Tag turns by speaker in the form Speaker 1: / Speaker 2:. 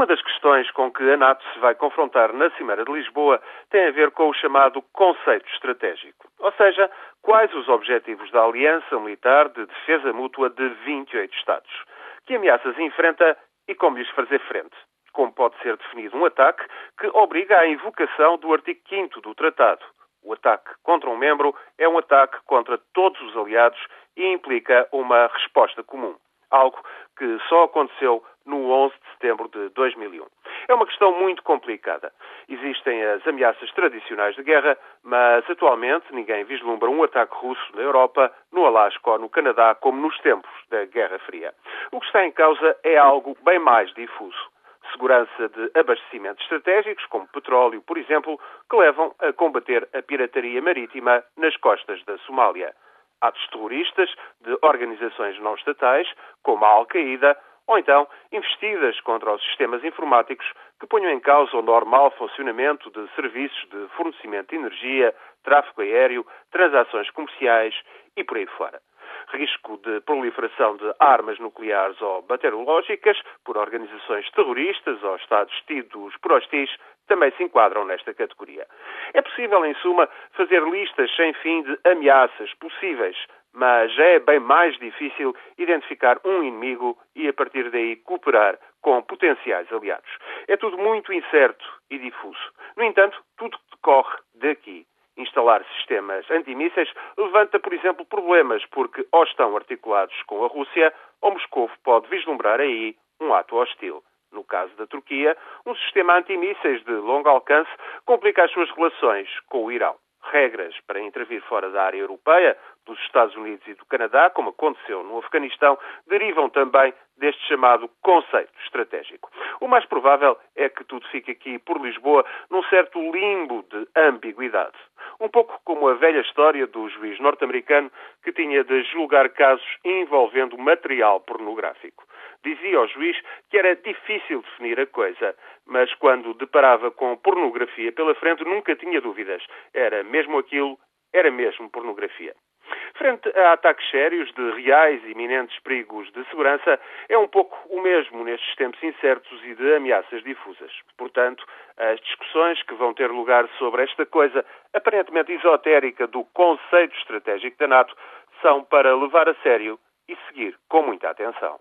Speaker 1: Uma das questões com que a NATO se vai confrontar na Cimeira de Lisboa tem a ver com o chamado conceito estratégico. Ou seja, quais os objetivos da Aliança Militar de Defesa Mútua de 28 Estados. Que ameaças enfrenta e como lhes fazer frente. Como pode ser definido um ataque que obriga à invocação do artigo 5 do Tratado. O ataque contra um membro é um ataque contra todos os aliados e implica uma resposta comum. Algo que só aconteceu no 11 de setembro de 2001. É uma questão muito complicada. Existem as ameaças tradicionais de guerra, mas atualmente ninguém vislumbra um ataque russo na Europa, no Alasca ou no Canadá, como nos tempos da Guerra Fria. O que está em causa é algo bem mais difuso segurança de abastecimentos estratégicos, como petróleo, por exemplo, que levam a combater a pirataria marítima nas costas da Somália. Atos terroristas de organizações não estatais, como a Al-Qaeda, ou então investidas contra os sistemas informáticos que ponham em causa o normal funcionamento de serviços de fornecimento de energia, tráfego aéreo, transações comerciais e por aí fora. Risco de proliferação de armas nucleares ou bacteriológicas por organizações terroristas ou Estados tidos por hostis também se enquadram nesta categoria. É possível, em suma, fazer listas sem fim de ameaças possíveis, mas já é bem mais difícil identificar um inimigo e, a partir daí, cooperar com potenciais aliados. É tudo muito incerto e difuso. No entanto, tudo decorre daqui. Instalar sistemas antimísseis levanta, por exemplo, problemas porque ou estão articulados com a Rússia ou Moscou pode vislumbrar aí um ato hostil. No caso da Turquia, um sistema antimísseis de longo alcance complica as suas relações com o Irão. Regras para intervir fora da área europeia, dos Estados Unidos e do Canadá, como aconteceu no Afeganistão, derivam também deste chamado conceito estratégico. O mais provável é que tudo fique aqui por Lisboa num certo limbo de ambiguidade. Um pouco como a velha história do juiz norte-americano que tinha de julgar casos envolvendo material pornográfico. Dizia ao juiz que era difícil definir a coisa, mas quando deparava com pornografia pela frente nunca tinha dúvidas. Era mesmo aquilo, era mesmo pornografia. Frente a ataques sérios de reais e iminentes perigos de segurança, é um pouco o mesmo nestes tempos incertos e de ameaças difusas. Portanto, as discussões que vão ter lugar sobre esta coisa aparentemente esotérica do conceito estratégico da NATO são para levar a sério e seguir com muita atenção.